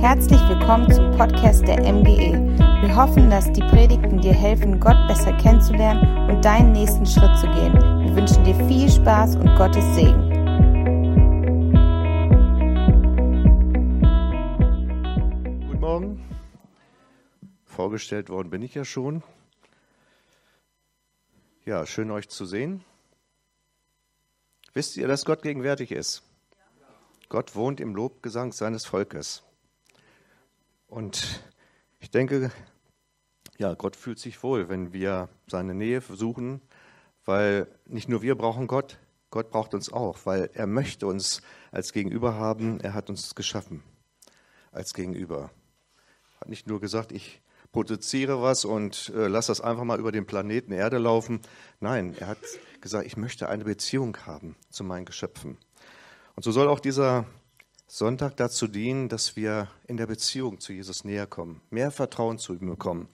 Herzlich willkommen zum Podcast der MGE. Wir hoffen, dass die Predigten dir helfen, Gott besser kennenzulernen und deinen nächsten Schritt zu gehen. Wir wünschen dir viel Spaß und Gottes Segen. Guten Morgen. Vorgestellt worden bin ich ja schon. Ja, schön euch zu sehen. Wisst ihr, dass Gott gegenwärtig ist? Gott wohnt im Lobgesang seines Volkes. Und ich denke, ja, Gott fühlt sich wohl, wenn wir seine Nähe suchen, weil nicht nur wir brauchen Gott, Gott braucht uns auch, weil er möchte uns als Gegenüber haben. Er hat uns geschaffen als Gegenüber. Hat nicht nur gesagt, ich produziere was und äh, lass das einfach mal über den Planeten Erde laufen. Nein, er hat gesagt, ich möchte eine Beziehung haben zu meinen Geschöpfen. Und so soll auch dieser Sonntag dazu dienen, dass wir in der Beziehung zu Jesus näher kommen, mehr Vertrauen zu ihm bekommen.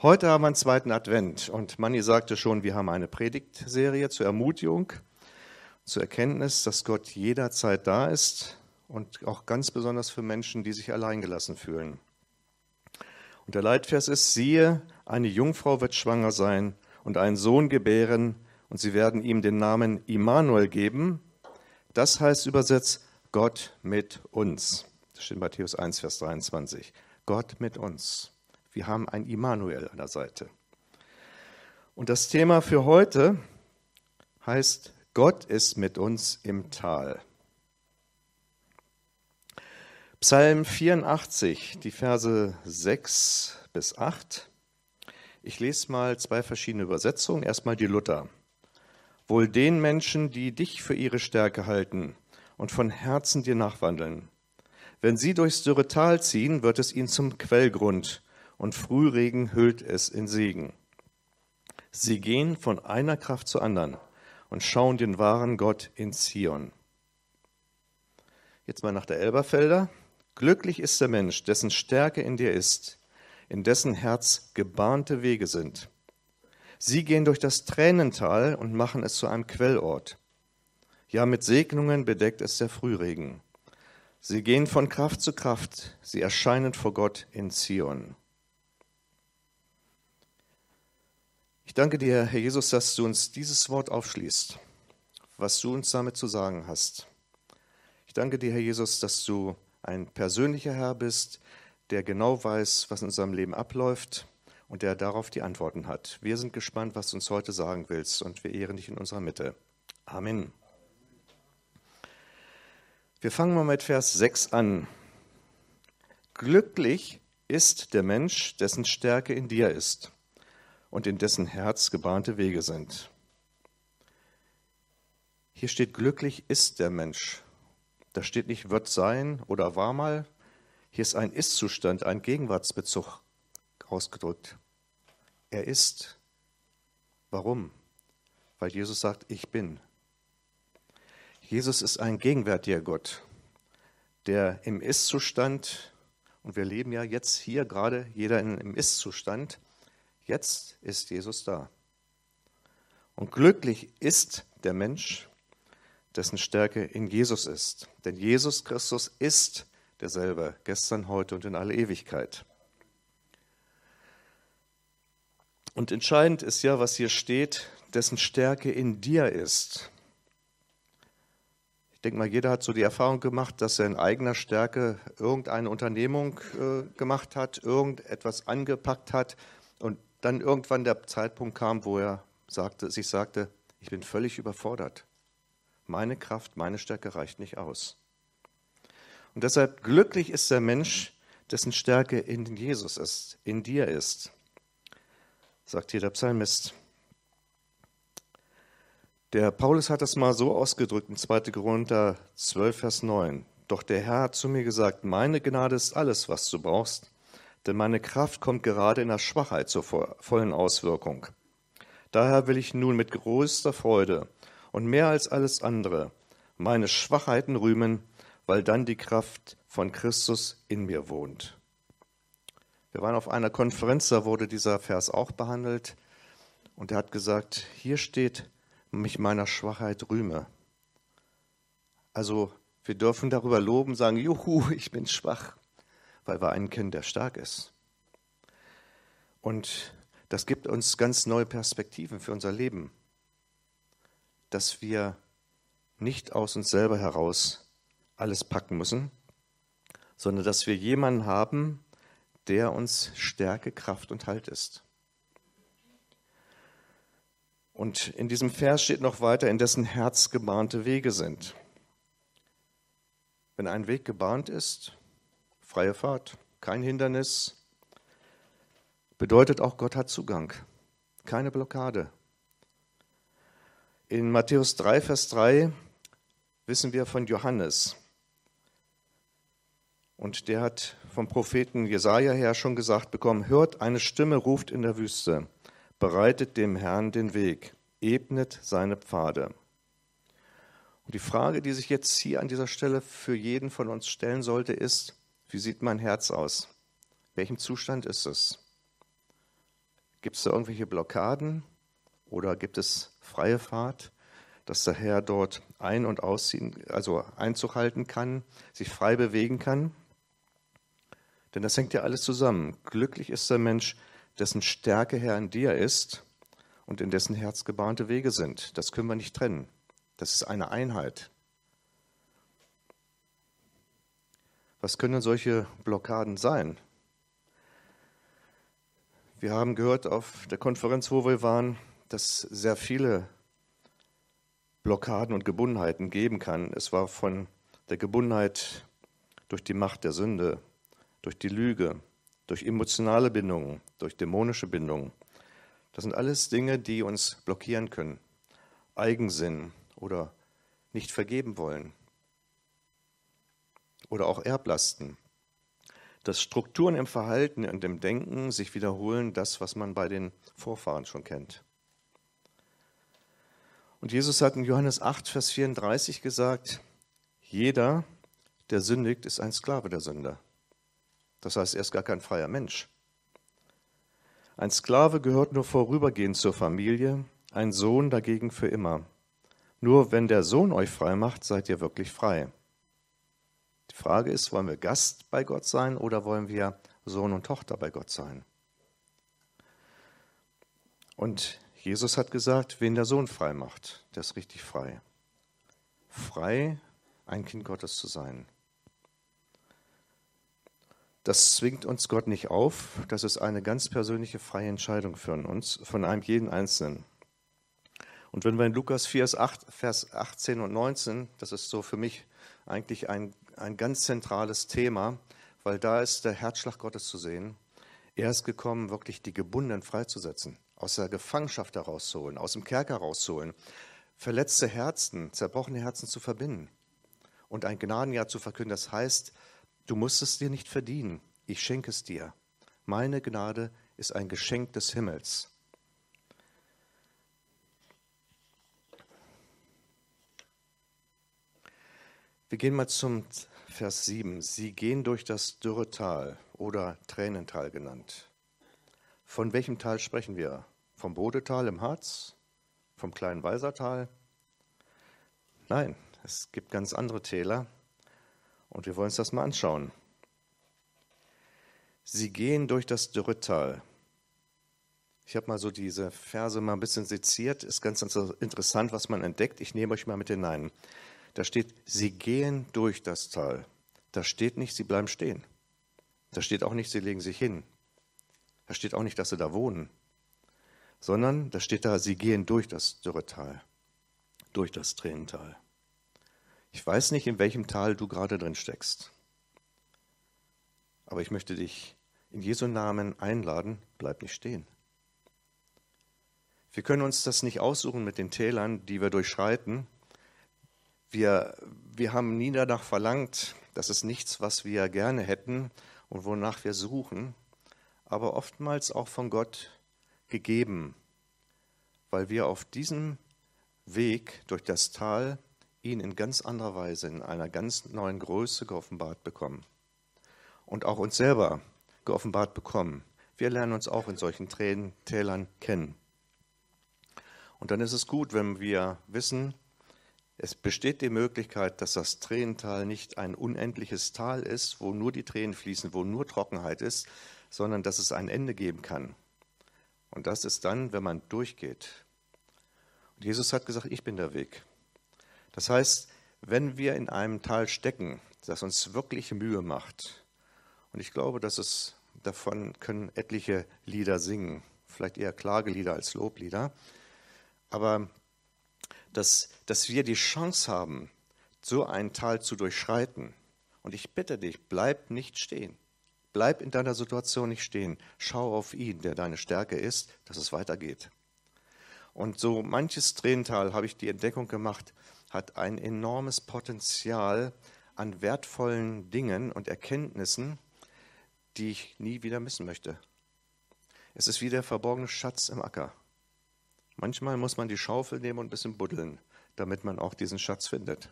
Heute haben wir einen zweiten Advent und Manni sagte schon, wir haben eine Predigtserie zur Ermutigung, zur Erkenntnis, dass Gott jederzeit da ist und auch ganz besonders für Menschen, die sich alleingelassen fühlen. Und der Leitvers ist, siehe, eine Jungfrau wird schwanger sein und einen Sohn gebären und sie werden ihm den Namen Immanuel geben. Das heißt übersetzt Gott mit uns. Das steht in Matthäus 1, Vers 23. Gott mit uns. Wir haben ein Immanuel an der Seite. Und das Thema für heute heißt, Gott ist mit uns im Tal. Psalm 84, die Verse 6 bis 8. Ich lese mal zwei verschiedene Übersetzungen. Erstmal die Luther. Wohl den Menschen, die dich für ihre Stärke halten und von Herzen dir nachwandeln. Wenn sie durchs dürre Tal ziehen, wird es ihnen zum Quellgrund und Frühregen hüllt es in Segen. Sie gehen von einer Kraft zur anderen und schauen den wahren Gott in Zion. Jetzt mal nach der Elberfelder. Glücklich ist der Mensch, dessen Stärke in dir ist, in dessen Herz gebahnte Wege sind. Sie gehen durch das Tränental und machen es zu einem Quellort. Ja, mit Segnungen bedeckt es der Frühregen. Sie gehen von Kraft zu Kraft, sie erscheinen vor Gott in Zion. Ich danke dir, Herr Jesus, dass du uns dieses Wort aufschließt, was du uns damit zu sagen hast. Ich danke dir, Herr Jesus, dass du ein persönlicher Herr bist, der genau weiß, was in unserem Leben abläuft und der darauf die Antworten hat. Wir sind gespannt, was du uns heute sagen willst und wir ehren dich in unserer Mitte. Amen. Wir fangen mal mit Vers 6 an. Glücklich ist der Mensch, dessen Stärke in dir ist und in dessen Herz gebahnte Wege sind. Hier steht, glücklich ist der Mensch. Da steht nicht wird sein oder war mal. Hier ist ein Ist-Zustand, ein Gegenwartsbezug ausgedrückt. Er ist. Warum? Weil Jesus sagt, ich bin. Jesus ist ein gegenwärtiger Gott, der im Ist-Zustand, und wir leben ja jetzt hier gerade jeder im Ist-Zustand, jetzt ist Jesus da. Und glücklich ist der Mensch, dessen Stärke in Jesus ist. Denn Jesus Christus ist derselbe, gestern, heute und in alle Ewigkeit. Und entscheidend ist ja, was hier steht, dessen Stärke in dir ist denke mal, jeder hat so die Erfahrung gemacht, dass er in eigener Stärke irgendeine Unternehmung äh, gemacht hat, irgendetwas angepackt hat und dann irgendwann der Zeitpunkt kam, wo er sagte, sich sagte, ich bin völlig überfordert. Meine Kraft, meine Stärke reicht nicht aus. Und deshalb glücklich ist der Mensch, dessen Stärke in Jesus ist, in dir ist, sagt hier der Psalmist. Der Paulus hat das mal so ausgedrückt in 2. Korinther 12, Vers 9. Doch der Herr hat zu mir gesagt, meine Gnade ist alles, was du brauchst, denn meine Kraft kommt gerade in der Schwachheit zur vollen Auswirkung. Daher will ich nun mit größter Freude und mehr als alles andere meine Schwachheiten rühmen, weil dann die Kraft von Christus in mir wohnt. Wir waren auf einer Konferenz, da wurde dieser Vers auch behandelt und er hat gesagt, hier steht, mich meiner Schwachheit rühme. Also wir dürfen darüber loben, sagen, juhu, ich bin schwach, weil wir einen kennen, der stark ist. Und das gibt uns ganz neue Perspektiven für unser Leben, dass wir nicht aus uns selber heraus alles packen müssen, sondern dass wir jemanden haben, der uns Stärke, Kraft und Halt ist. Und in diesem Vers steht noch weiter, in dessen Herz gebahnte Wege sind. Wenn ein Weg gebahnt ist, freie Fahrt, kein Hindernis, bedeutet auch, Gott hat Zugang, keine Blockade. In Matthäus 3, Vers 3 wissen wir von Johannes. Und der hat vom Propheten Jesaja her schon gesagt bekommen: Hört, eine Stimme ruft in der Wüste, bereitet dem Herrn den Weg, ebnet seine Pfade. Und die Frage, die sich jetzt hier an dieser Stelle für jeden von uns stellen sollte, ist: Wie sieht mein Herz aus? Welchem Zustand ist es? Gibt es da irgendwelche Blockaden oder gibt es freie Fahrt? dass der Herr dort ein- und ausziehen, also Einzug halten kann, sich frei bewegen kann. Denn das hängt ja alles zusammen. Glücklich ist der Mensch, dessen Stärke Herr in dir ist und in dessen Herz gebahnte Wege sind. Das können wir nicht trennen. Das ist eine Einheit. Was können solche Blockaden sein? Wir haben gehört auf der Konferenz, wo wir waren, dass sehr viele Blockaden und Gebundenheiten geben kann. Es war von der Gebundenheit durch die Macht der Sünde, durch die Lüge, durch emotionale Bindungen, durch dämonische Bindungen. Das sind alles Dinge, die uns blockieren können. Eigensinn oder nicht vergeben wollen. Oder auch Erblasten. Dass Strukturen im Verhalten und im Denken sich wiederholen, das, was man bei den Vorfahren schon kennt. Und Jesus hat in Johannes 8, Vers 34 gesagt, jeder, der sündigt, ist ein Sklave der Sünde. Das heißt, er ist gar kein freier Mensch. Ein Sklave gehört nur vorübergehend zur Familie, ein Sohn dagegen für immer. Nur wenn der Sohn euch frei macht, seid ihr wirklich frei. Die Frage ist, wollen wir Gast bei Gott sein oder wollen wir Sohn und Tochter bei Gott sein? Und Jesus hat gesagt, wen der Sohn frei macht, der ist richtig frei. Frei, ein Kind Gottes zu sein. Das zwingt uns Gott nicht auf, das ist eine ganz persönliche freie Entscheidung für uns, von einem jeden Einzelnen. Und wenn wir in Lukas 4, Vers 18 und 19, das ist so für mich eigentlich ein, ein ganz zentrales Thema, weil da ist der Herzschlag Gottes zu sehen. Er ist gekommen, wirklich die Gebundenen freizusetzen aus der Gefangenschaft herauszuholen, aus dem Kerker herauszuholen, verletzte Herzen, zerbrochene Herzen zu verbinden und ein Gnadenjahr zu verkünden. Das heißt, du musst es dir nicht verdienen, ich schenke es dir. Meine Gnade ist ein Geschenk des Himmels. Wir gehen mal zum Vers 7. Sie gehen durch das dürre Tal oder Tränental genannt. Von welchem Tal sprechen wir? Vom Bodetal im Harz? Vom kleinen Weisertal? Nein, es gibt ganz andere Täler und wir wollen uns das mal anschauen. Sie gehen durch das Dürretal. Ich habe mal so diese Verse mal ein bisschen seziert. Ist ganz interessant, was man entdeckt. Ich nehme euch mal mit hinein. Da steht, sie gehen durch das Tal. Da steht nicht, sie bleiben stehen. Da steht auch nicht, sie legen sich hin. Da steht auch nicht, dass sie da wohnen, sondern da steht da, sie gehen durch das Dürretal, durch das Tränental. Ich weiß nicht, in welchem Tal du gerade drin steckst, aber ich möchte dich in Jesu Namen einladen, bleib nicht stehen. Wir können uns das nicht aussuchen mit den Tälern, die wir durchschreiten. Wir, wir haben nie danach verlangt, das ist nichts, was wir gerne hätten und wonach wir suchen aber oftmals auch von Gott gegeben, weil wir auf diesem Weg durch das Tal ihn in ganz anderer Weise, in einer ganz neuen Größe geoffenbart bekommen. Und auch uns selber geoffenbart bekommen. Wir lernen uns auch in solchen Tälern kennen. Und dann ist es gut, wenn wir wissen, Es besteht die Möglichkeit, dass das Tränental nicht ein unendliches Tal ist, wo nur die Tränen fließen, wo nur Trockenheit ist, sondern dass es ein Ende geben kann. Und das ist dann, wenn man durchgeht. Und Jesus hat gesagt, ich bin der Weg. Das heißt, wenn wir in einem Tal stecken, das uns wirklich Mühe macht, und ich glaube, dass es davon können etliche Lieder singen, vielleicht eher Klagelieder als Loblieder, aber dass, dass wir die Chance haben, so ein Tal zu durchschreiten. Und ich bitte dich, bleib nicht stehen. Bleib in deiner Situation nicht stehen. Schau auf ihn, der deine Stärke ist, dass es weitergeht. Und so manches Tränental, habe ich die Entdeckung gemacht, hat ein enormes Potenzial an wertvollen Dingen und Erkenntnissen, die ich nie wieder missen möchte. Es ist wie der verborgene Schatz im Acker. Manchmal muss man die Schaufel nehmen und ein bisschen buddeln, damit man auch diesen Schatz findet.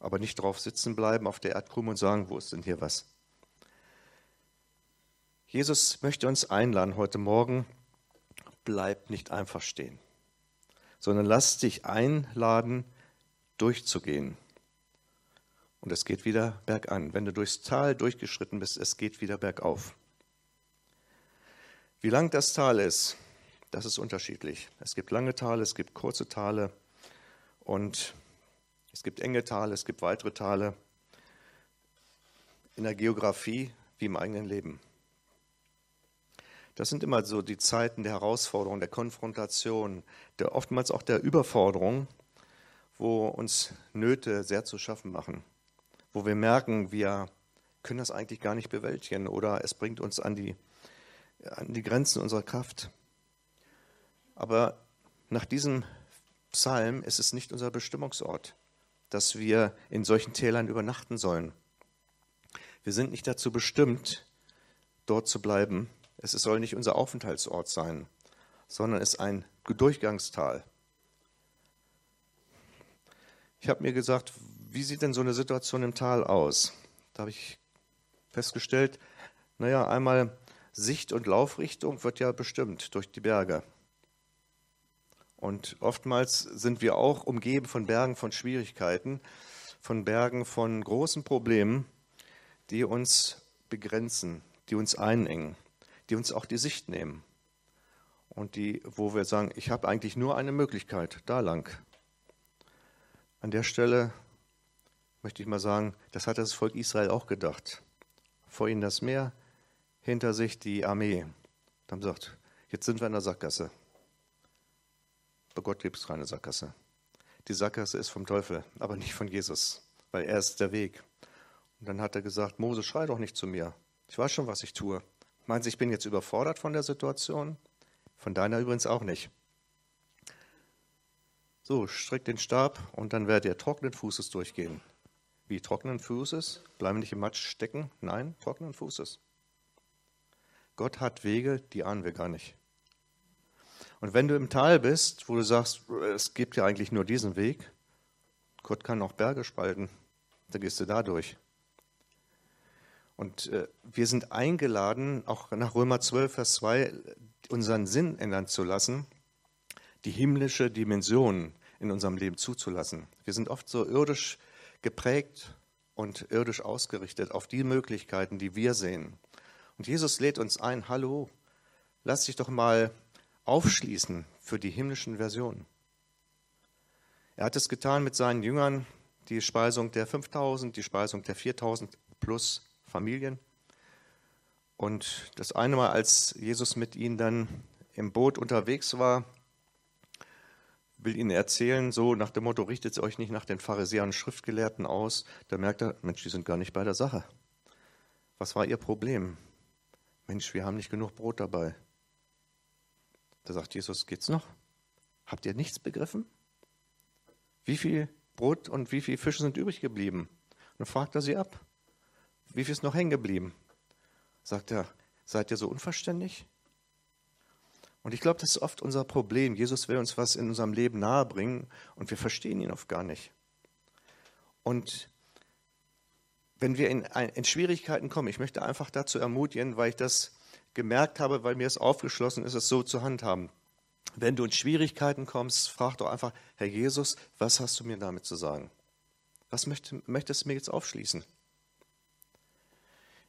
Aber nicht drauf sitzen bleiben auf der Erdkrume und sagen, wo ist denn hier was? Jesus möchte uns einladen heute Morgen, bleib nicht einfach stehen, sondern lass dich einladen, durchzugehen. Und es geht wieder bergan. Wenn du durchs Tal durchgeschritten bist, es geht wieder bergauf. Wie lang das Tal ist, das ist unterschiedlich. Es gibt lange Tale, es gibt kurze Tale und es gibt enge Tale, es gibt weitere Tale. In der Geografie wie im eigenen Leben. Das sind immer so die Zeiten der Herausforderung, der Konfrontation, der oftmals auch der Überforderung, wo uns Nöte sehr zu schaffen machen, wo wir merken, wir können das eigentlich gar nicht bewältigen oder es bringt uns an die, an die Grenzen unserer Kraft. Aber nach diesem Psalm ist es nicht unser Bestimmungsort, dass wir in solchen Tälern übernachten sollen. Wir sind nicht dazu bestimmt, dort zu bleiben. Es soll nicht unser Aufenthaltsort sein, sondern es ist ein Durchgangstal. Ich habe mir gesagt, wie sieht denn so eine Situation im Tal aus? Da habe ich festgestellt, naja, einmal Sicht- und Laufrichtung wird ja bestimmt durch die Berge. Und oftmals sind wir auch umgeben von Bergen von Schwierigkeiten, von Bergen von großen Problemen, die uns begrenzen, die uns einengen, die uns auch die Sicht nehmen. Und die, wo wir sagen, ich habe eigentlich nur eine Möglichkeit, da lang. An der Stelle möchte ich mal sagen, das hat das Volk Israel auch gedacht. Vor ihnen das Meer, hinter sich die Armee. Dann sagt, jetzt sind wir in der Sackgasse. Bei Gott gibt es keine Sackgasse. Die Sackgasse ist vom Teufel, aber nicht von Jesus, weil er ist der Weg. Und dann hat er gesagt, Mose, schrei doch nicht zu mir. Ich weiß schon, was ich tue. Meinst du, ich bin jetzt überfordert von der Situation? Von deiner übrigens auch nicht. So, streck den Stab und dann werdet ihr trockenen Fußes durchgehen. Wie trockenen Fußes? Bleiben nicht im Matsch stecken? Nein, trockenen Fußes. Gott hat Wege, die ahnen wir gar nicht. Und wenn du im Tal bist, wo du sagst, es gibt ja eigentlich nur diesen Weg, Gott kann auch Berge spalten, dann gehst du da durch. Und äh, wir sind eingeladen, auch nach Römer 12, Vers 2, unseren Sinn ändern zu lassen, die himmlische Dimension in unserem Leben zuzulassen. Wir sind oft so irdisch geprägt und irdisch ausgerichtet auf die Möglichkeiten, die wir sehen. Und Jesus lädt uns ein, hallo, lass dich doch mal aufschließen für die himmlischen Versionen. Er hat es getan mit seinen Jüngern, die Speisung der 5000, die Speisung der 4000 plus Familien. Und das eine Mal, als Jesus mit ihnen dann im Boot unterwegs war, will ihnen erzählen, so nach dem Motto, richtet euch nicht nach den Pharisäern und Schriftgelehrten aus. Da merkt er, Mensch, die sind gar nicht bei der Sache. Was war ihr Problem? Mensch, wir haben nicht genug Brot dabei. Da sagt Jesus, geht's noch? Habt ihr nichts begriffen? Wie viel Brot und wie viel Fische sind übrig geblieben? Und dann fragt er sie ab. Wie viel ist noch hängen geblieben? Sagt er, seid ihr so unverständlich? Und ich glaube, das ist oft unser Problem. Jesus will uns was in unserem Leben nahebringen und wir verstehen ihn oft gar nicht. Und wenn wir in, in Schwierigkeiten kommen, ich möchte einfach dazu ermutigen, weil ich das gemerkt habe, weil mir es aufgeschlossen ist, es so zu handhaben. wenn du in Schwierigkeiten kommst, frag doch einfach, Herr Jesus, was hast du mir damit zu sagen? Was möchtest du mir jetzt aufschließen?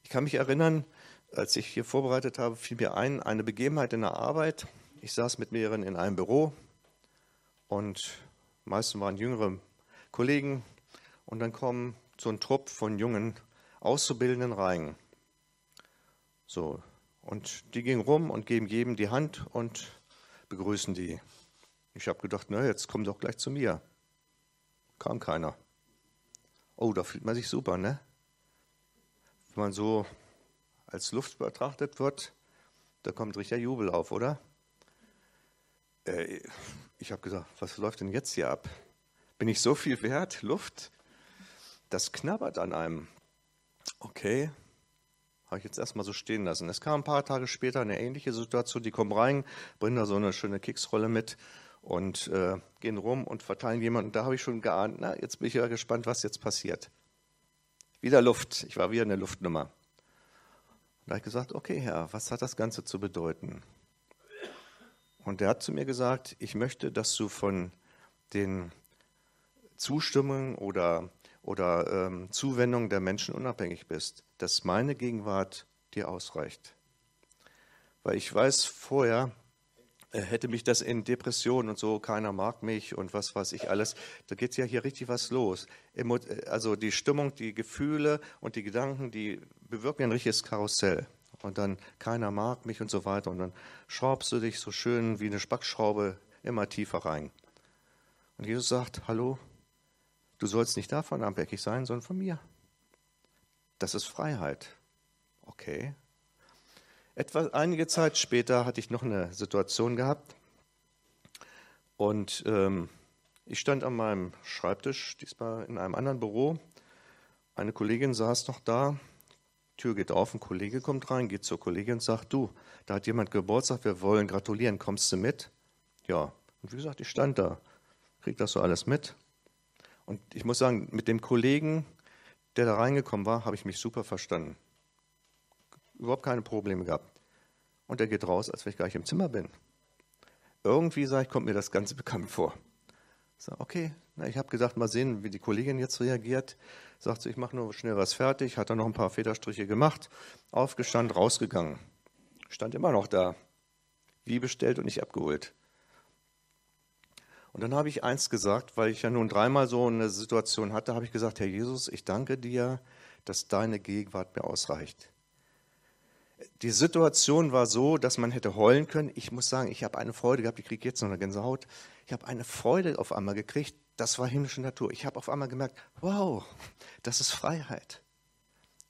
Ich kann mich erinnern, als ich hier vorbereitet habe, fiel mir ein, eine Begebenheit in der Arbeit. Ich saß mit mehreren in einem Büro und meistens waren jüngere Kollegen und dann kommen so ein Trupp von jungen Auszubildenden rein. So, und die gingen rum und geben jedem die Hand und begrüßen die. Ich habe gedacht, na, jetzt komm doch gleich zu mir. Kam keiner. Oh, da fühlt man sich super, ne? Wenn man so als Luft betrachtet wird, da kommt richtig Jubel auf, oder? Äh, ich habe gesagt, was läuft denn jetzt hier ab? Bin ich so viel wert? Luft? Das knabbert an einem. Okay, habe ich jetzt erstmal so stehen lassen. Es kam ein paar Tage später eine ähnliche Situation. Die kommen rein, bringen da so eine schöne Keksrolle mit und äh, gehen rum und verteilen jemanden. Da habe ich schon geahnt, na, jetzt bin ich ja gespannt, was jetzt passiert. Wieder Luft. Ich war wieder eine Luftnummer. Und da habe ich gesagt, okay, Herr, was hat das Ganze zu bedeuten? Und er hat zu mir gesagt, ich möchte, dass du von den Zustimmungen oder oder ähm, Zuwendung der Menschen unabhängig bist, dass meine Gegenwart dir ausreicht. Weil ich weiß vorher, hätte mich das in Depressionen und so, keiner mag mich und was weiß ich alles, da geht ja hier richtig was los. Äh, also die Stimmung, die Gefühle und die Gedanken, die bewirken ein richtiges Karussell. Und dann keiner mag mich und so weiter. Und dann schraubst du dich so schön wie eine Spackschraube immer tiefer rein. Und Jesus sagt, hallo, Du sollst nicht davon abhängig sein, sondern von mir. Das ist Freiheit. Okay. Etwa einige Zeit später hatte ich noch eine Situation gehabt und ähm, ich stand an meinem Schreibtisch, diesmal in einem anderen Büro. Eine Kollegin saß noch da, Tür geht auf, ein Kollege kommt rein, geht zur Kollegin und sagt, du, da hat jemand Geburtstag, wir wollen gratulieren, kommst du mit? Ja, und wie gesagt, ich stand da, krieg das so alles mit und ich muss sagen, mit dem Kollegen, der da reingekommen war, habe ich mich super verstanden. Überhaupt keine Probleme gehabt. Und er geht raus, als wenn ich gar nicht im Zimmer bin. Irgendwie, sage ich, kommt mir das Ganze bekannt vor. Sage, okay, na, ich habe gesagt, mal sehen, wie die Kollegin jetzt reagiert. Sagt sie, ich mache nur schnell was fertig, hat dann noch ein paar Federstriche gemacht, aufgestanden, rausgegangen. Stand immer noch da, wie bestellt und nicht abgeholt. Und dann habe ich eins gesagt, weil ich ja nun dreimal so eine Situation hatte, habe ich gesagt, Herr Jesus, ich danke dir, dass deine Gegenwart mir ausreicht. Die Situation war so, dass man hätte heulen können. Ich muss sagen, ich habe eine Freude gehabt, ich kriege jetzt noch eine Gänsehaut. Ich habe eine Freude auf einmal gekriegt, das war himmlische Natur. Ich habe auf einmal gemerkt, wow, das ist Freiheit.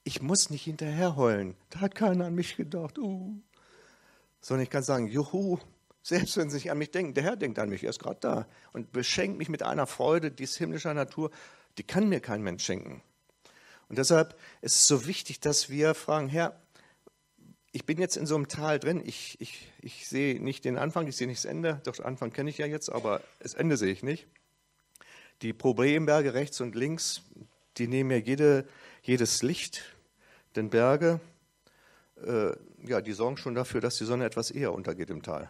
Ich muss nicht hinterher heulen. Da hat keiner an mich gedacht. Uh. Sondern ich kann sagen, juhu, selbst wenn sie nicht an mich denken, der Herr denkt an mich, er ist gerade da und beschenkt mich mit einer Freude, die ist himmlischer Natur, die kann mir kein Mensch schenken. Und deshalb ist es so wichtig, dass wir fragen, Herr, ich bin jetzt in so einem Tal drin, ich, ich, ich sehe nicht den Anfang, ich sehe nicht das Ende, doch den Anfang kenne ich ja jetzt, aber das Ende sehe ich nicht. Die Problemberge rechts und links, die nehmen ja jede, jedes Licht, denn Berge, äh, ja, die sorgen schon dafür, dass die Sonne etwas eher untergeht im Tal.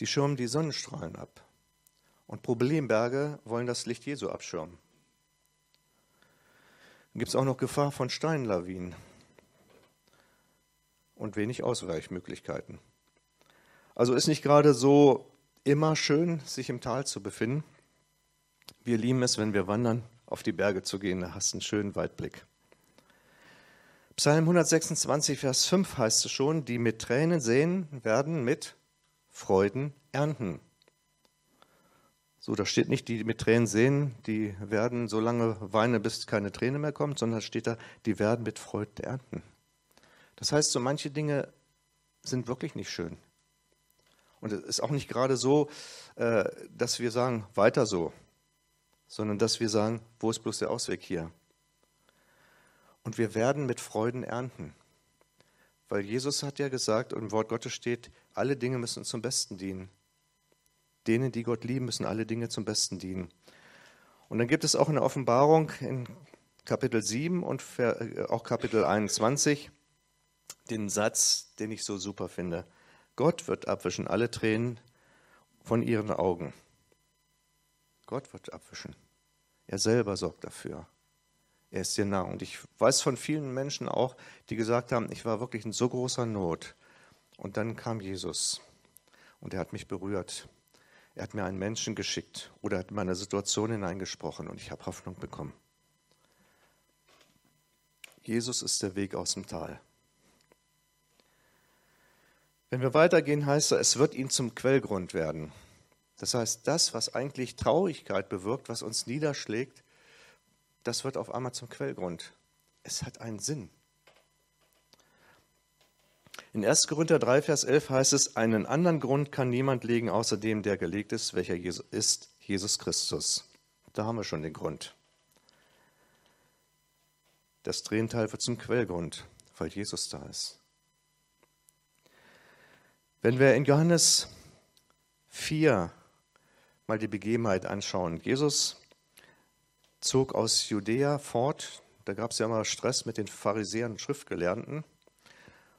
Die schirmen die Sonnenstrahlen ab. Und Problemberge wollen das Licht Jesu abschirmen. Dann gibt es auch noch Gefahr von Steinlawinen und wenig Ausweichmöglichkeiten. Also ist nicht gerade so immer schön, sich im Tal zu befinden. Wir lieben es, wenn wir wandern, auf die Berge zu gehen, da hast du einen schönen Weitblick. Psalm 126, Vers 5 heißt es schon, die mit Tränen sehen werden mit Freuden ernten. So, da steht nicht, die mit Tränen sehen, die werden so lange weinen, bis keine Träne mehr kommt, sondern steht da, die werden mit Freuden ernten. Das heißt, so manche Dinge sind wirklich nicht schön. Und es ist auch nicht gerade so, äh, dass wir sagen, weiter so, sondern dass wir sagen, wo ist bloß der Ausweg hier? Und wir werden mit Freuden ernten. Weil Jesus hat ja gesagt, und im Wort Gottes steht, alle Dinge müssen zum Besten dienen. Denen, die Gott lieben, müssen alle Dinge zum Besten dienen. Und dann gibt es auch eine Offenbarung in Kapitel 7 und äh, auch Kapitel 21 den Satz, den ich so super finde. Gott wird abwischen alle Tränen von ihren Augen. Gott wird abwischen. Er selber sorgt dafür. Er ist dir nah. Und ich weiß von vielen Menschen auch, die gesagt haben, ich war wirklich in so großer Not. Und dann kam Jesus und er hat mich berührt. Er hat mir einen Menschen geschickt oder hat in meine Situation hineingesprochen und ich habe Hoffnung bekommen. Jesus ist der Weg aus dem Tal. Wenn wir weitergehen, heißt es, es wird ihn zum Quellgrund werden. Das heißt, das, was eigentlich Traurigkeit bewirkt, was uns niederschlägt, das wird auf einmal zum Quellgrund. Es hat einen Sinn. In 1. Korinther 3, Vers 11 heißt es, einen anderen Grund kann niemand legen, außer dem, der gelegt ist, welcher ist Jesus Christus. Da haben wir schon den Grund. Das Tränental wird zum Quellgrund, weil Jesus da ist. Wenn wir in Johannes 4 mal die Begebenheit anschauen, Jesus zog aus Judäa fort, da gab es ja immer Stress mit den Pharisäern und Schriftgelernten.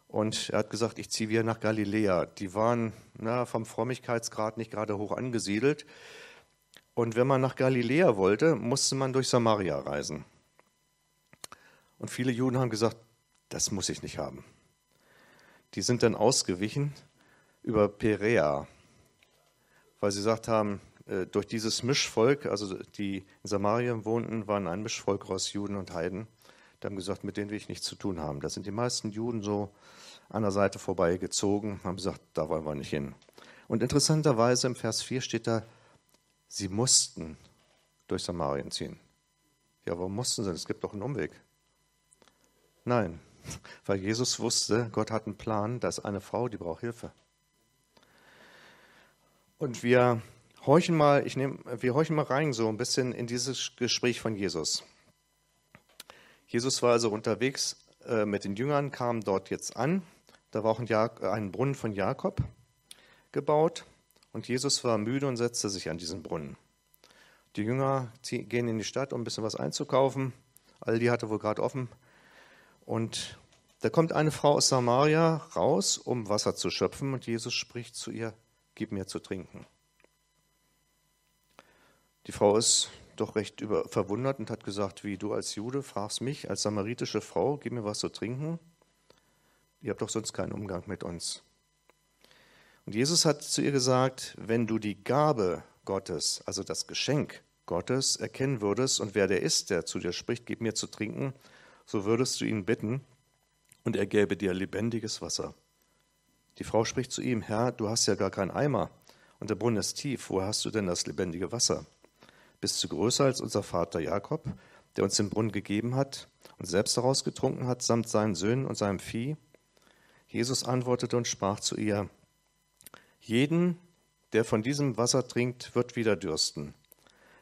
Und er hat gesagt, ich ziehe wieder nach Galiläa. Die waren na, vom Frömmigkeitsgrad nicht gerade hoch angesiedelt. Und wenn man nach Galiläa wollte, musste man durch Samaria reisen. Und viele Juden haben gesagt, das muss ich nicht haben. Die sind dann ausgewichen über Perea, weil sie gesagt haben, äh, durch dieses Mischvolk, also die in Samarien wohnten, waren ein Mischvolk aus Juden und Heiden. Die haben gesagt, mit denen will ich nichts zu tun haben. Da sind die meisten Juden so an der Seite vorbeigezogen, haben gesagt, da wollen wir nicht hin. Und interessanterweise im Vers 4 steht da, sie mussten durch Samarien ziehen. Ja, warum mussten sie? Es gibt doch einen Umweg. Nein, weil Jesus wusste, Gott hat einen Plan, da ist eine Frau, die braucht Hilfe. Und wir horchen mal, ich nehme, wir horchen mal rein so ein bisschen in dieses Gespräch von Jesus. Jesus war also unterwegs äh, mit den Jüngern, kam dort jetzt an. Da war auch ein, Jak ein Brunnen von Jakob gebaut und Jesus war müde und setzte sich an diesen Brunnen. Die Jünger gehen in die Stadt, um ein bisschen was einzukaufen. Aldi hatte wohl gerade offen. Und da kommt eine Frau aus Samaria raus, um Wasser zu schöpfen, und Jesus spricht zu ihr: Gib mir zu trinken. Die Frau ist doch recht über, verwundert und hat gesagt, wie du als Jude fragst mich, als samaritische Frau, gib mir was zu trinken. Ihr habt doch sonst keinen Umgang mit uns. Und Jesus hat zu ihr gesagt, wenn du die Gabe Gottes, also das Geschenk Gottes, erkennen würdest und wer der ist, der zu dir spricht, gib mir zu trinken, so würdest du ihn bitten und er gäbe dir lebendiges Wasser. Die Frau spricht zu ihm, Herr, du hast ja gar keinen Eimer und der Brunnen ist tief, woher hast du denn das lebendige Wasser? bist du größer als unser Vater Jakob, der uns den Brunnen gegeben hat und selbst daraus getrunken hat, samt seinen Söhnen und seinem Vieh? Jesus antwortete und sprach zu ihr, jeden, der von diesem Wasser trinkt, wird wieder dürsten.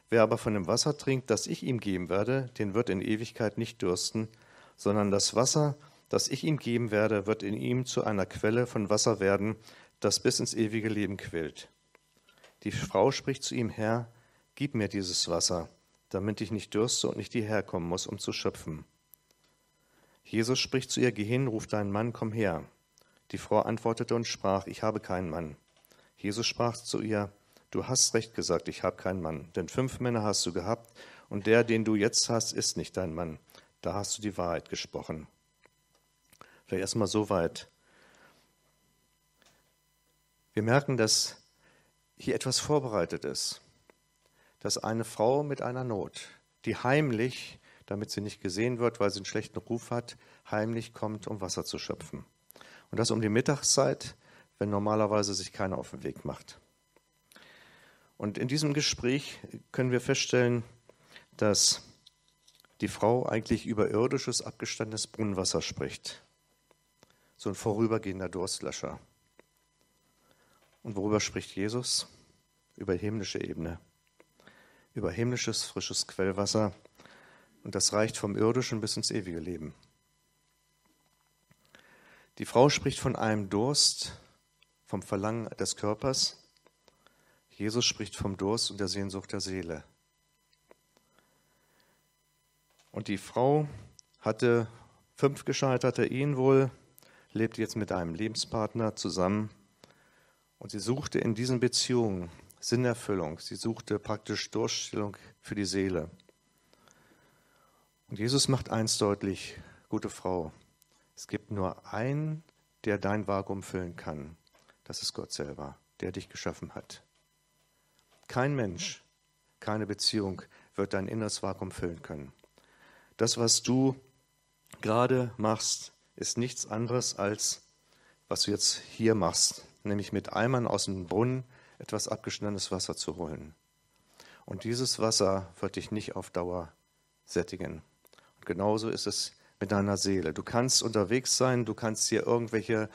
Wer aber von dem Wasser trinkt, das ich ihm geben werde, den wird in Ewigkeit nicht dürsten, sondern das Wasser, das ich ihm geben werde, wird in ihm zu einer Quelle von Wasser werden, das bis ins ewige Leben quillt. Die Frau spricht zu ihm, Herr, Gib mir dieses Wasser, damit ich nicht dürste und nicht hierher kommen muss, um zu schöpfen. Jesus spricht zu ihr, geh hin, ruf deinen Mann, komm her. Die Frau antwortete und sprach, ich habe keinen Mann. Jesus sprach zu ihr, du hast recht gesagt, ich habe keinen Mann, denn fünf Männer hast du gehabt, und der, den du jetzt hast, ist nicht dein Mann. Da hast du die Wahrheit gesprochen. Vielleicht erstmal so weit. Wir merken, dass hier etwas vorbereitet ist dass eine Frau mit einer Not, die heimlich, damit sie nicht gesehen wird, weil sie einen schlechten Ruf hat, heimlich kommt, um Wasser zu schöpfen. Und das um die Mittagszeit, wenn normalerweise sich keiner auf den Weg macht. Und in diesem Gespräch können wir feststellen, dass die Frau eigentlich über irdisches, abgestandenes Brunnenwasser spricht. So ein vorübergehender Durstlöscher. Und worüber spricht Jesus? Über himmlische Ebene über himmlisches, frisches Quellwasser und das reicht vom irdischen bis ins ewige Leben. Die Frau spricht von einem Durst, vom Verlangen des Körpers. Jesus spricht vom Durst und der Sehnsucht der Seele. Und die Frau hatte fünf gescheiterte Ehen wohl, lebt jetzt mit einem Lebenspartner zusammen, Und sie suchte in diesen Beziehungen Sinnerfüllung. Sie suchte praktisch Durchstellung für die Seele. Und Jesus macht eins deutlich, gute Frau, es gibt nur einen, der dein Vakuum füllen kann. Das ist Gott selber, der dich geschaffen hat. Kein Mensch, keine Beziehung wird dein inneres Vakuum füllen können. Das, was du gerade machst, ist nichts anderes als, was du jetzt hier machst, nämlich mit Eimern aus dem Brunnen etwas abgeschnittenes Wasser zu holen. Und dieses Wasser wird dich nicht auf Dauer sättigen. Und genauso ist es mit deiner Seele. Du kannst unterwegs sein, du kannst dir irgendwelche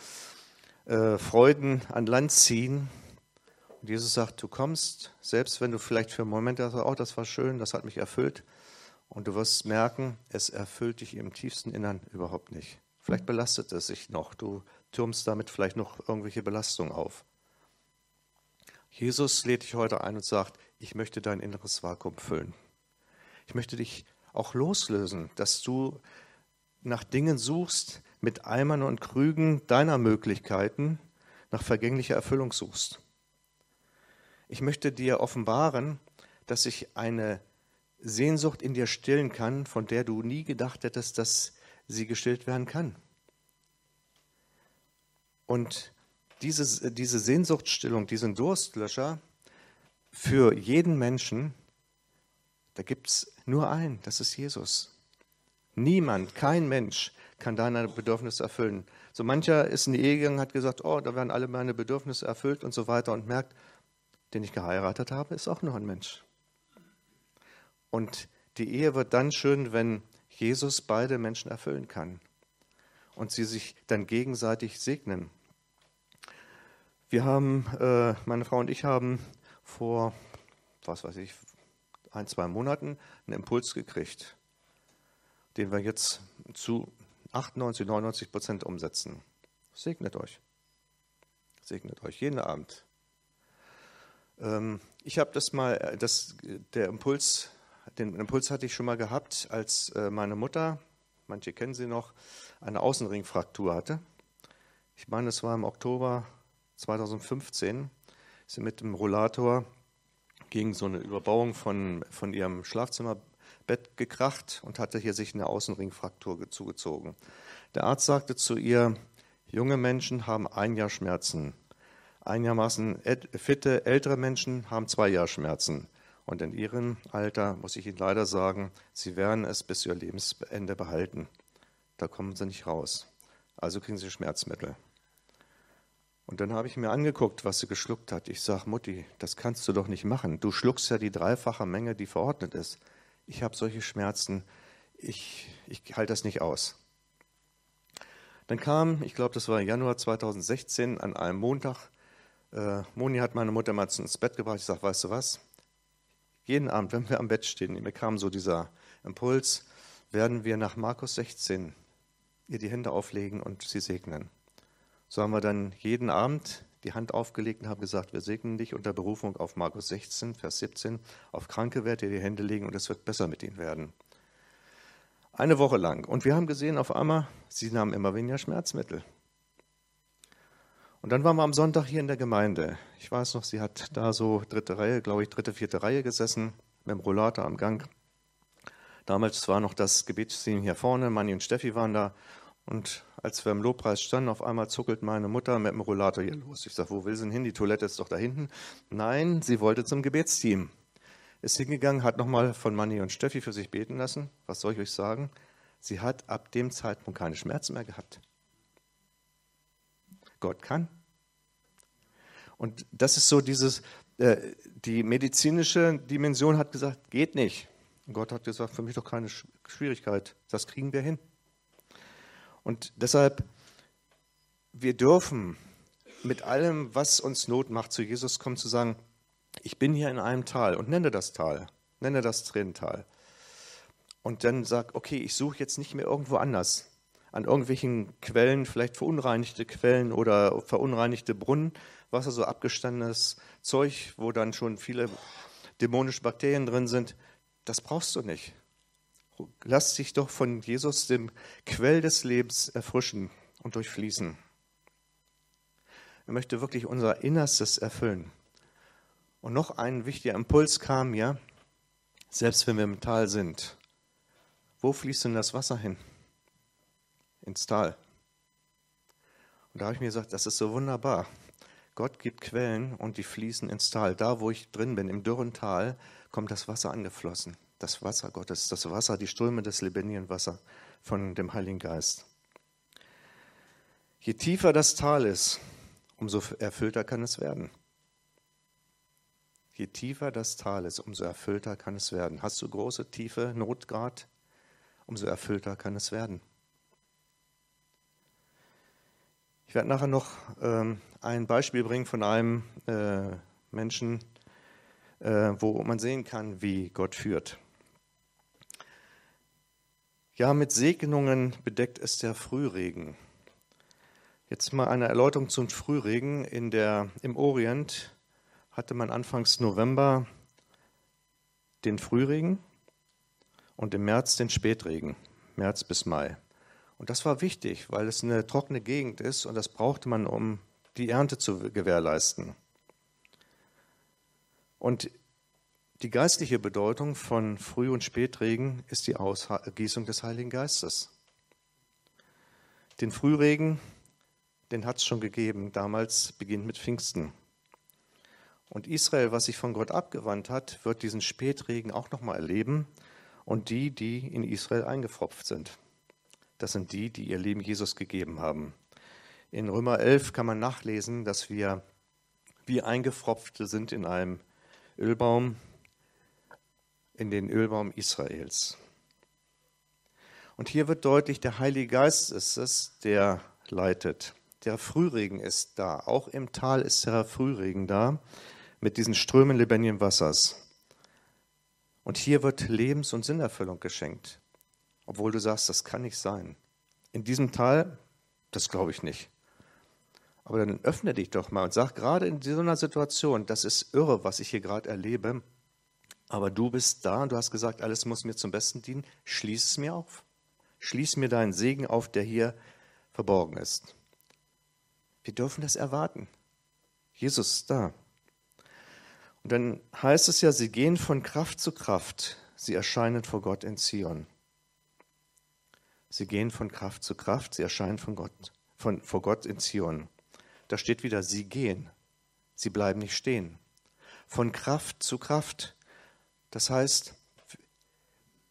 äh, Freuden an Land ziehen. Und Jesus sagt, du kommst, selbst wenn du vielleicht für einen Moment sagst, oh, das war schön, das hat mich erfüllt. Und du wirst merken, es erfüllt dich im tiefsten Innern überhaupt nicht. Vielleicht belastet es sich noch. Du türmst damit vielleicht noch irgendwelche Belastungen auf. Jesus lädt dich heute ein und sagt, ich möchte dein inneres Vakuum füllen. Ich möchte dich auch loslösen, dass du nach Dingen suchst, mit Eimern und Krügen deiner Möglichkeiten nach vergänglicher Erfüllung suchst. Ich möchte dir offenbaren, dass ich eine Sehnsucht in dir stillen kann, von der du nie gedacht hättest, dass sie gestillt werden kann. Und diese, diese Sehnsuchtsstillung, diesen Durstlöscher für jeden Menschen, da gibt es nur einen, das ist Jesus. Niemand, kein Mensch kann deine Bedürfnisse erfüllen. So mancher ist in die Ehe gegangen, hat gesagt, oh, da werden alle meine Bedürfnisse erfüllt und so weiter und merkt, den ich geheiratet habe, ist auch nur ein Mensch. Und die Ehe wird dann schön, wenn Jesus beide Menschen erfüllen kann und sie sich dann gegenseitig segnen. Wir haben, äh, meine Frau und ich haben vor, was weiß ich, ein, zwei Monaten einen Impuls gekriegt, den wir jetzt zu 98, 99 Prozent umsetzen. Segnet euch. Segnet euch jeden Abend. Ähm, ich habe das mal, äh, das, der Impuls, den Impuls hatte ich schon mal gehabt, als äh, meine Mutter, manche kennen sie noch, eine Außenringfraktur hatte. Ich meine, es war im Oktober 2015 ist sie mit dem Rollator gegen so eine Überbauung von, von ihrem Schlafzimmerbett gekracht und hatte hier sich eine Außenringfraktur zugezogen. Der Arzt sagte zu ihr, junge Menschen haben ein Jahr Schmerzen. Einigermaßen fitte ältere Menschen haben zwei Jahre Schmerzen. Und in ihrem Alter muss ich Ihnen leider sagen, sie werden es bis ihr Lebensende behalten. Da kommen sie nicht raus. Also kriegen sie Schmerzmittel. Und dann habe ich mir angeguckt, was sie geschluckt hat. Ich sage, Mutti, das kannst du doch nicht machen. Du schluckst ja die dreifache Menge, die verordnet ist. Ich habe solche Schmerzen, ich, ich halte das nicht aus. Dann kam, ich glaube, das war Januar 2016, an einem Montag, äh, Moni hat meine Mutter mal ins Bett gebracht. Ich sage, weißt du was? Jeden Abend, wenn wir am Bett stehen, mir kam so dieser Impuls, werden wir nach Markus 16 ihr die Hände auflegen und sie segnen. So haben wir dann jeden Abend die Hand aufgelegt und haben gesagt, wir segnen dich unter Berufung auf Markus 16, Vers 17. Auf Kranke werdet ihr die Hände legen und es wird besser mit ihnen werden. Eine Woche lang. Und wir haben gesehen, auf einmal, sie nahmen immer weniger Schmerzmittel. Und dann waren wir am Sonntag hier in der Gemeinde. Ich weiß noch, sie hat da so dritte Reihe, glaube ich, dritte, vierte Reihe gesessen, mit dem Rollator am Gang. Damals war noch das Gebetsteam hier vorne, Manni und Steffi waren da. Und als wir im Lobpreis standen, auf einmal zuckelt meine Mutter mit dem Rollator hier los. Ich sage, wo will sie denn hin? Die Toilette ist doch da hinten. Nein, sie wollte zum Gebetsteam. Ist hingegangen, hat nochmal von Manni und Steffi für sich beten lassen. Was soll ich euch sagen? Sie hat ab dem Zeitpunkt keine Schmerzen mehr gehabt. Gott kann. Und das ist so dieses, äh, die medizinische Dimension hat gesagt, geht nicht. Und Gott hat gesagt, für mich doch keine Schwierigkeit, das kriegen wir hin. Und deshalb, wir dürfen mit allem, was uns Not macht, zu Jesus kommen, zu sagen, ich bin hier in einem Tal und nenne das Tal, nenne das Tränental. Und dann sag, okay, ich suche jetzt nicht mehr irgendwo anders, an irgendwelchen Quellen, vielleicht verunreinigte Quellen oder verunreinigte Brunnen, Wasser, so abgestandenes Zeug, wo dann schon viele dämonische Bakterien drin sind. Das brauchst du nicht. Lass dich doch von Jesus, dem Quell des Lebens, erfrischen und durchfließen. Er möchte wirklich unser Innerstes erfüllen. Und noch ein wichtiger Impuls kam mir, selbst wenn wir im Tal sind. Wo fließt denn das Wasser hin? Ins Tal. Und da habe ich mir gesagt, das ist so wunderbar. Gott gibt Quellen und die fließen ins Tal. Da, wo ich drin bin, im dürren Tal, kommt das Wasser angeflossen. Das Wasser Gottes, das Wasser, die Ströme des lebendigen Wassers von dem Heiligen Geist. Je tiefer das Tal ist, umso erfüllter kann es werden. Je tiefer das Tal ist, umso erfüllter kann es werden. Hast du große, tiefe Notgrad, umso erfüllter kann es werden. Ich werde nachher noch ähm, ein Beispiel bringen von einem äh, Menschen, äh, wo man sehen kann, wie Gott führt. Ja, mit Segnungen bedeckt es der Frühregen. Jetzt mal eine Erläuterung zum Frühregen. In der, Im Orient hatte man anfangs November den Frühregen und im März den Spätregen, März bis Mai. Und das war wichtig, weil es eine trockene Gegend ist und das brauchte man, um die Ernte zu gewährleisten. Und die geistliche Bedeutung von Früh- und Spätregen ist die Ausgießung des Heiligen Geistes. Den Frühregen, den hat es schon gegeben, damals beginnt mit Pfingsten. Und Israel, was sich von Gott abgewandt hat, wird diesen Spätregen auch nochmal erleben. Und die, die in Israel eingefropft sind, das sind die, die ihr Leben Jesus gegeben haben. In Römer 11 kann man nachlesen, dass wir wie eingefropfte sind in einem Ölbaum, in den Ölbaum Israels. Und hier wird deutlich, der Heilige Geist ist es, der leitet. Der Frühregen ist da. Auch im Tal ist der Frühregen da mit diesen Strömen lebendigen Wassers. Und hier wird Lebens- und Sinnerfüllung geschenkt. Obwohl du sagst, das kann nicht sein. In diesem Tal, das glaube ich nicht. Aber dann öffne dich doch mal und sag gerade in so einer Situation, das ist irre, was ich hier gerade erlebe. Aber du bist da und du hast gesagt, alles muss mir zum Besten dienen. Schließ es mir auf. Schließ mir deinen Segen auf, der hier verborgen ist. Wir dürfen das erwarten. Jesus ist da. Und dann heißt es ja, sie gehen von Kraft zu Kraft. Sie erscheinen vor Gott in Zion. Sie gehen von Kraft zu Kraft. Sie erscheinen von Gott, von, vor Gott in Zion. Da steht wieder, sie gehen. Sie bleiben nicht stehen. Von Kraft zu Kraft. Das heißt,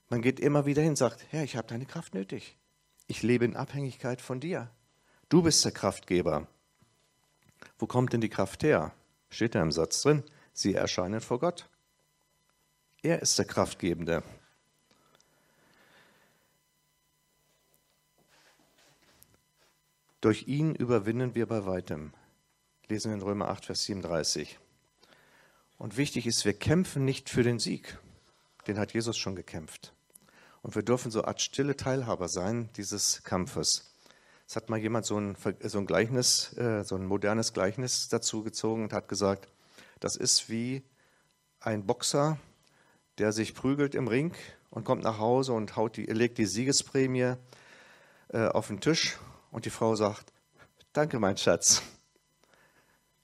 man geht immer wieder hin und sagt, Herr, ich habe deine Kraft nötig. Ich lebe in Abhängigkeit von dir. Du bist der Kraftgeber. Wo kommt denn die Kraft her? Steht da im Satz drin. Sie erscheinen vor Gott. Er ist der Kraftgebende. Durch ihn überwinden wir bei weitem. Lesen wir in Römer 8, Vers 37. Und wichtig ist, wir kämpfen nicht für den Sieg. Den hat Jesus schon gekämpft. Und wir dürfen so Art stille Teilhaber sein dieses Kampfes. Es hat mal jemand so ein, so ein Gleichnis, äh, so ein modernes Gleichnis dazu gezogen und hat gesagt, das ist wie ein Boxer, der sich prügelt im Ring und kommt nach Hause und haut die, legt die Siegesprämie äh, auf den Tisch und die Frau sagt, danke mein Schatz.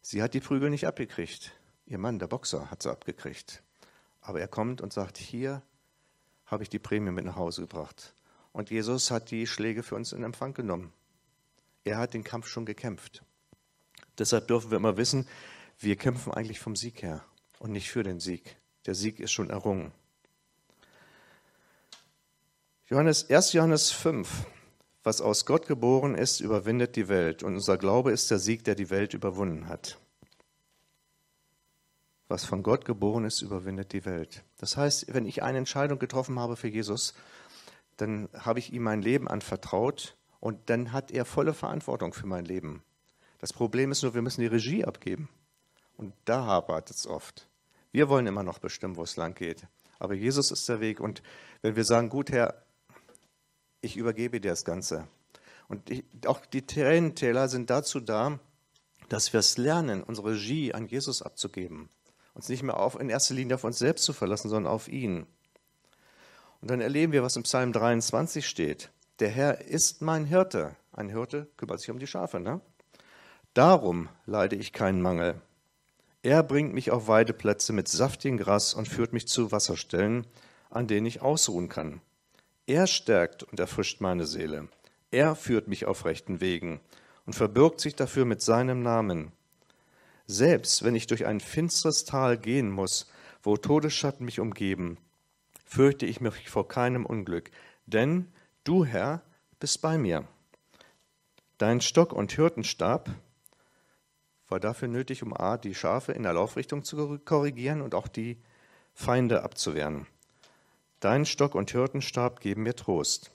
Sie hat die Prügel nicht abgekriegt. Ihr Mann, der Boxer, hat sie abgekriegt. Aber er kommt und sagt, hier habe ich die Prämie mit nach Hause gebracht. Und Jesus hat die Schläge für uns in Empfang genommen. Er hat den Kampf schon gekämpft. Deshalb dürfen wir immer wissen, wir kämpfen eigentlich vom Sieg her und nicht für den Sieg. Der Sieg ist schon errungen. Johannes, 1. Johannes 5. Was aus Gott geboren ist, überwindet die Welt. Und unser Glaube ist der Sieg, der die Welt überwunden hat was von Gott geboren ist, überwindet die Welt. Das heißt, wenn ich eine Entscheidung getroffen habe für Jesus, dann habe ich ihm mein Leben anvertraut und dann hat er volle Verantwortung für mein Leben. Das Problem ist nur, wir müssen die Regie abgeben. Und da hapert es oft. Wir wollen immer noch bestimmen, wo es lang geht. Aber Jesus ist der Weg. Und wenn wir sagen, gut, Herr, ich übergebe dir das Ganze. Und ich, auch die Tränentäler sind dazu da, dass wir es lernen, unsere Regie an Jesus abzugeben uns nicht mehr auf, in erster Linie auf uns selbst zu verlassen, sondern auf ihn. Und dann erleben wir, was im Psalm 23 steht. Der Herr ist mein Hirte. Ein Hirte kümmert sich um die Schafe. Ne? Darum leide ich keinen Mangel. Er bringt mich auf Weideplätze mit saftigem Gras und führt mich zu Wasserstellen, an denen ich ausruhen kann. Er stärkt und erfrischt meine Seele. Er führt mich auf rechten Wegen und verbirgt sich dafür mit seinem Namen. Selbst wenn ich durch ein finstres Tal gehen muss, wo Todesschatten mich umgeben, fürchte ich mich vor keinem Unglück, denn du, Herr, bist bei mir. Dein Stock und Hirtenstab war dafür nötig, um A, die Schafe in der Laufrichtung zu korrigieren und auch die Feinde abzuwehren. Dein Stock und Hirtenstab geben mir Trost.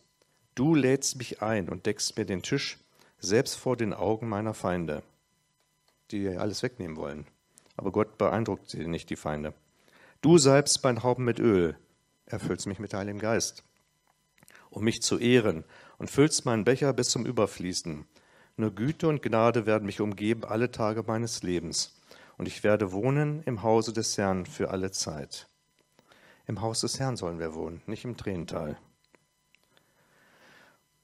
Du lädst mich ein und deckst mir den Tisch, selbst vor den Augen meiner Feinde, die alles wegnehmen wollen. Aber Gott beeindruckt sie nicht, die Feinde. Du salbst mein Haupt mit Öl, erfüllst mich mit Heiligem Geist, um mich zu ehren und füllst meinen Becher bis zum Überfließen. Nur Güte und Gnade werden mich umgeben alle Tage meines Lebens, und ich werde wohnen im Hause des Herrn für alle Zeit. Im Haus des Herrn sollen wir wohnen, nicht im Tränental.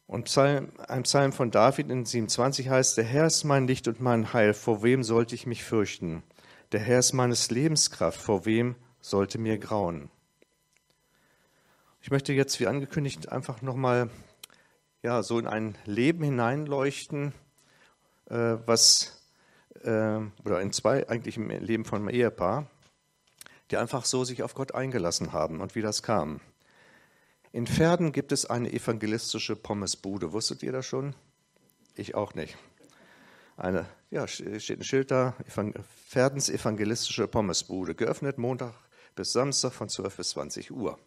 Und Psalm, ein Psalm von David in 27 heißt, der Herr ist mein Licht und mein Heil, vor wem sollte ich mich fürchten? Der Herr ist meines Lebenskraft, vor wem sollte mir grauen? Ich möchte jetzt, wie angekündigt, einfach nochmal ja, so in ein Leben hineinleuchten, äh, was, äh, oder in zwei, eigentlich im Leben von einem Ehepaar, die einfach so sich auf Gott eingelassen haben und wie das kam. In Pferden gibt es eine evangelistische Pommesbude. Wusstet ihr das schon? Ich auch nicht. Eine, ja, steht ein Schild da, Pferdens evangelistische Pommesbude, geöffnet Montag bis Samstag von 12 bis 20 Uhr.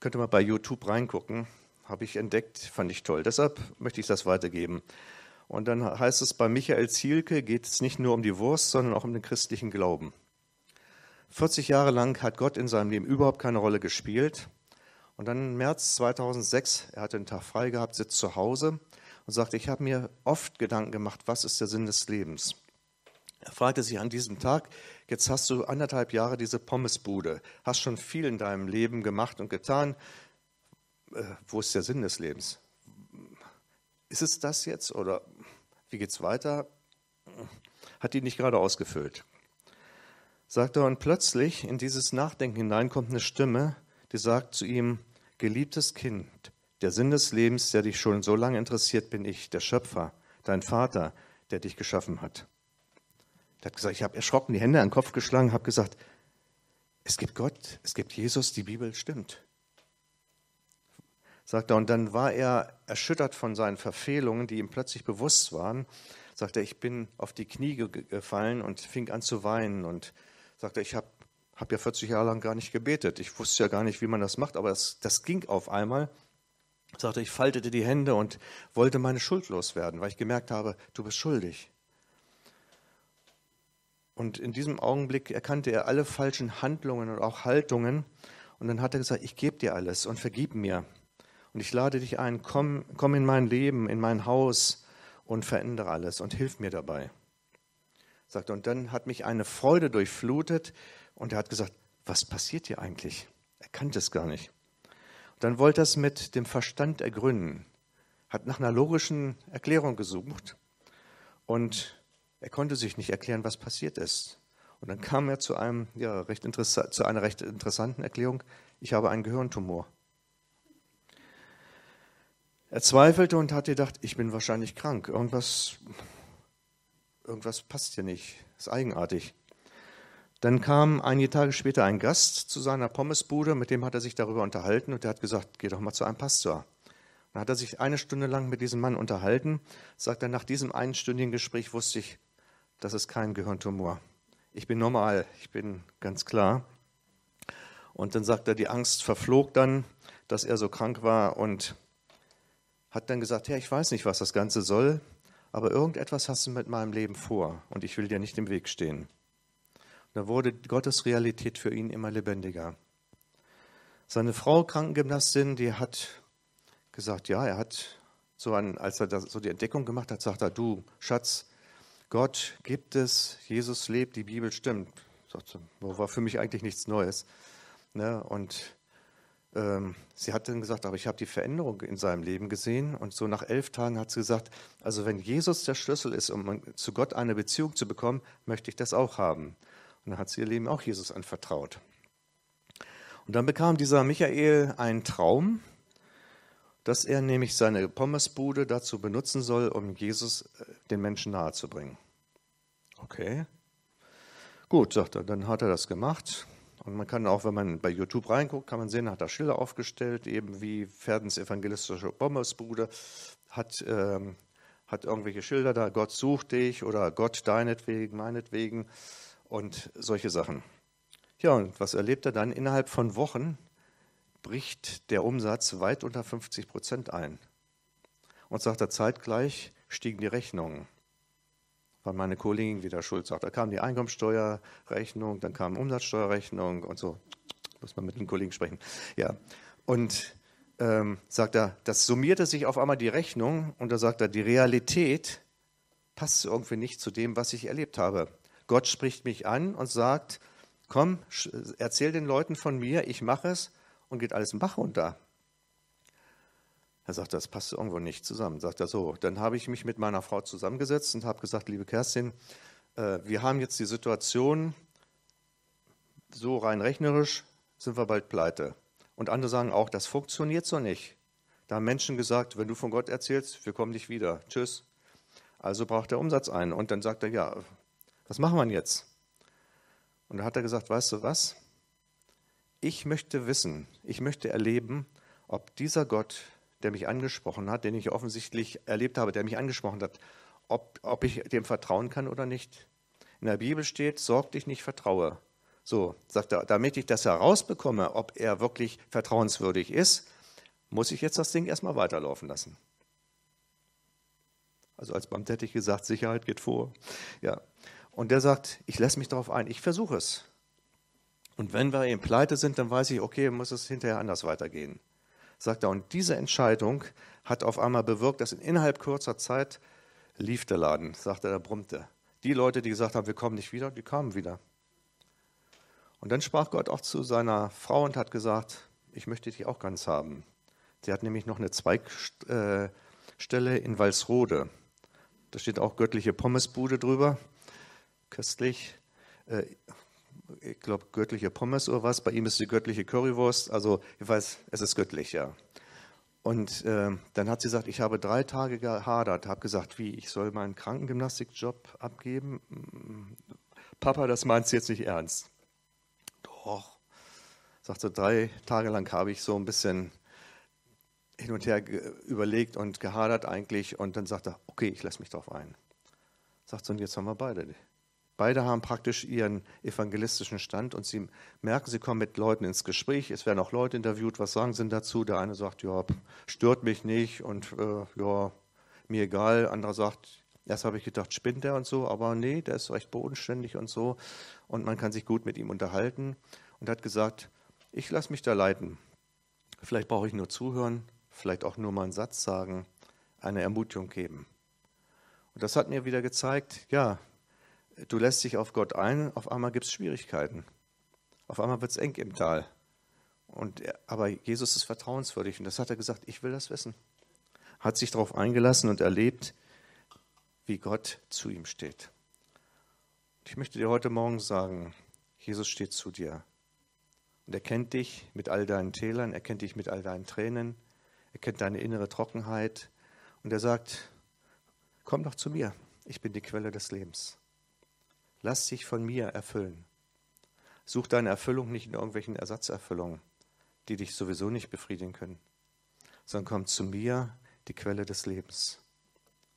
Könnt ihr mal bei YouTube reingucken habe ich entdeckt, fand ich toll. Deshalb möchte ich das weitergeben. Und dann heißt es, bei Michael Zielke geht es nicht nur um die Wurst, sondern auch um den christlichen Glauben. 40 Jahre lang hat Gott in seinem Leben überhaupt keine Rolle gespielt. Und dann im März 2006, er hatte einen Tag frei gehabt, sitzt zu Hause und sagte, ich habe mir oft Gedanken gemacht, was ist der Sinn des Lebens? Er fragte sich an diesem Tag, jetzt hast du anderthalb Jahre diese Pommesbude, hast schon viel in deinem Leben gemacht und getan, äh, wo ist der Sinn des Lebens? Ist es das jetzt oder wie geht es weiter? Hat die nicht gerade ausgefüllt. Sagt er, und plötzlich in dieses Nachdenken hinein kommt eine Stimme, die sagt zu ihm, geliebtes Kind, der Sinn des Lebens, der dich schon so lange interessiert, bin ich, der Schöpfer, dein Vater, der dich geschaffen hat. Er hat gesagt, ich habe erschrocken die Hände an den Kopf geschlagen, habe gesagt, es gibt Gott, es gibt Jesus, die Bibel stimmt sagt er, und dann war er erschüttert von seinen Verfehlungen, die ihm plötzlich bewusst waren. Sagt er, ich bin auf die Knie gefallen und fing an zu weinen und sagte, ich habe hab ja 40 Jahre lang gar nicht gebetet. Ich wusste ja gar nicht, wie man das macht, aber das, das ging auf einmal. Sagte, ich faltete die Hände und wollte meine Schuld loswerden, weil ich gemerkt habe, du bist schuldig. Und in diesem Augenblick erkannte er alle falschen Handlungen und auch Haltungen. Und dann hat er gesagt, ich gebe dir alles und vergib mir. Und ich lade dich ein, komm, komm in mein Leben, in mein Haus und verändere alles und hilf mir dabei. Sagt, und dann hat mich eine Freude durchflutet und er hat gesagt, was passiert hier eigentlich? Er kannte es gar nicht. Und dann wollte er es mit dem Verstand ergründen, hat nach einer logischen Erklärung gesucht und er konnte sich nicht erklären, was passiert ist. Und dann kam er zu, einem, ja, recht zu einer recht interessanten Erklärung, ich habe einen Gehirntumor. Er zweifelte und hat gedacht, ich bin wahrscheinlich krank. Irgendwas, irgendwas passt hier nicht. Ist eigenartig. Dann kam einige Tage später ein Gast zu seiner Pommesbude, mit dem hat er sich darüber unterhalten und der hat gesagt, geh doch mal zu einem Pastor. Dann hat er sich eine Stunde lang mit diesem Mann unterhalten. Sagt er, nach diesem einstündigen Gespräch wusste ich, das ist kein Gehirntumor. Ich bin normal, ich bin ganz klar. Und dann sagt er, die Angst verflog dann, dass er so krank war und hat dann gesagt, ja, ich weiß nicht, was das Ganze soll, aber irgendetwas hast du mit meinem Leben vor und ich will dir nicht im Weg stehen. Und da wurde Gottes Realität für ihn immer lebendiger. Seine Frau, Krankengymnastin, die hat gesagt, ja, er hat so, an, als er das, so die Entdeckung gemacht hat, sagt er, du Schatz, Gott gibt es, Jesus lebt, die Bibel stimmt. Sagte, war für mich eigentlich nichts Neues. Ne? Und sie hat dann gesagt, aber ich habe die Veränderung in seinem Leben gesehen. Und so nach elf Tagen hat sie gesagt, also wenn Jesus der Schlüssel ist, um zu Gott eine Beziehung zu bekommen, möchte ich das auch haben. Und dann hat sie ihr Leben auch Jesus anvertraut. Und dann bekam dieser Michael einen Traum, dass er nämlich seine Pommesbude dazu benutzen soll, um Jesus äh, den Menschen nahezubringen. Okay. Gut, sagt er, dann hat er das gemacht. Und man kann auch, wenn man bei YouTube reinguckt, kann man sehen, hat er Schilder aufgestellt, eben wie Ferdens evangelistische Pommesbude, hat, ähm, hat irgendwelche Schilder da, Gott sucht dich oder Gott deinetwegen, meinetwegen und solche Sachen. Ja, und was erlebt er dann? Innerhalb von Wochen bricht der Umsatz weit unter 50 Prozent ein. Und sagt er zeitgleich, stiegen die Rechnungen. War meine Kollegin wieder schuld, sagt, da kam die Einkommensteuerrechnung, dann kam Umsatzsteuerrechnung und so. Muss man mit den Kollegen sprechen. Ja, und ähm, sagt er, das summierte sich auf einmal die Rechnung und da sagt er, die Realität passt irgendwie nicht zu dem, was ich erlebt habe. Gott spricht mich an und sagt, komm, erzähl den Leuten von mir, ich mache es und geht alles im Bach runter. Er sagt, das passt irgendwo nicht zusammen. Sagt er so, dann habe ich mich mit meiner Frau zusammengesetzt und habe gesagt, liebe Kerstin, äh, wir haben jetzt die Situation, so rein rechnerisch sind wir bald pleite. Und andere sagen auch, das funktioniert so nicht. Da haben Menschen gesagt, wenn du von Gott erzählst, wir kommen nicht wieder. Tschüss. Also braucht er Umsatz ein. Und dann sagt er, ja, was machen wir jetzt? Und da hat er gesagt, weißt du was? Ich möchte wissen, ich möchte erleben, ob dieser Gott, der mich angesprochen hat, den ich offensichtlich erlebt habe, der mich angesprochen hat, ob, ob ich dem vertrauen kann oder nicht. In der Bibel steht, sorg dich nicht, vertraue. So, sagt er, damit ich das herausbekomme, ob er wirklich vertrauenswürdig ist, muss ich jetzt das Ding erstmal weiterlaufen lassen. Also als Beamter hätte ich gesagt, Sicherheit geht vor. Ja, und der sagt, ich lasse mich darauf ein, ich versuche es. Und wenn wir eben pleite sind, dann weiß ich, okay, muss es hinterher anders weitergehen. Sagt er, und diese Entscheidung hat auf einmal bewirkt, dass in innerhalb kurzer Zeit lief der Laden, sagt er, der brummte. Die Leute, die gesagt haben, wir kommen nicht wieder, die kamen wieder. Und dann sprach Gott auch zu seiner Frau und hat gesagt, ich möchte dich auch ganz haben. Sie hat nämlich noch eine Zweigstelle in Walsrode. Da steht auch göttliche Pommesbude drüber köstlich. Ich glaube, göttliche Pommes oder was. Bei ihm ist die göttliche Currywurst. Also, ich weiß, es ist göttlich, ja. Und äh, dann hat sie gesagt, ich habe drei Tage gehadert, habe gesagt, wie, ich soll meinen Krankengymnastikjob abgeben? Papa, das meinst du jetzt nicht ernst? Doch. Sagt so, drei Tage lang habe ich so ein bisschen hin und her überlegt und gehadert eigentlich. Und dann sagt er, okay, ich lasse mich drauf ein. Sagt so, und jetzt haben wir beide Beide haben praktisch ihren evangelistischen Stand und sie merken, sie kommen mit Leuten ins Gespräch. Es werden auch Leute interviewt. Was sagen sie dazu? Der eine sagt, ja, stört mich nicht und äh, ja, mir egal. Der andere sagt, erst habe ich gedacht, spinnt der und so, aber nee, der ist recht bodenständig und so. Und man kann sich gut mit ihm unterhalten. Und hat gesagt, ich lasse mich da leiten. Vielleicht brauche ich nur zuhören, vielleicht auch nur mal einen Satz sagen, eine Ermutigung geben. Und das hat mir wieder gezeigt, ja, du lässt dich auf Gott ein, auf einmal gibt es Schwierigkeiten. Auf einmal wird es eng im Tal. Und, aber Jesus ist vertrauenswürdig und das hat er gesagt, ich will das wissen. Hat sich darauf eingelassen und erlebt, wie Gott zu ihm steht. Ich möchte dir heute Morgen sagen, Jesus steht zu dir. Und er kennt dich mit all deinen Tälern, er kennt dich mit all deinen Tränen, er kennt deine innere Trockenheit. Und er sagt, komm doch zu mir, ich bin die Quelle des Lebens. Lass dich von mir erfüllen. Such deine Erfüllung nicht in irgendwelchen Ersatzerfüllungen, die dich sowieso nicht befriedigen können, sondern komm zu mir, die Quelle des Lebens.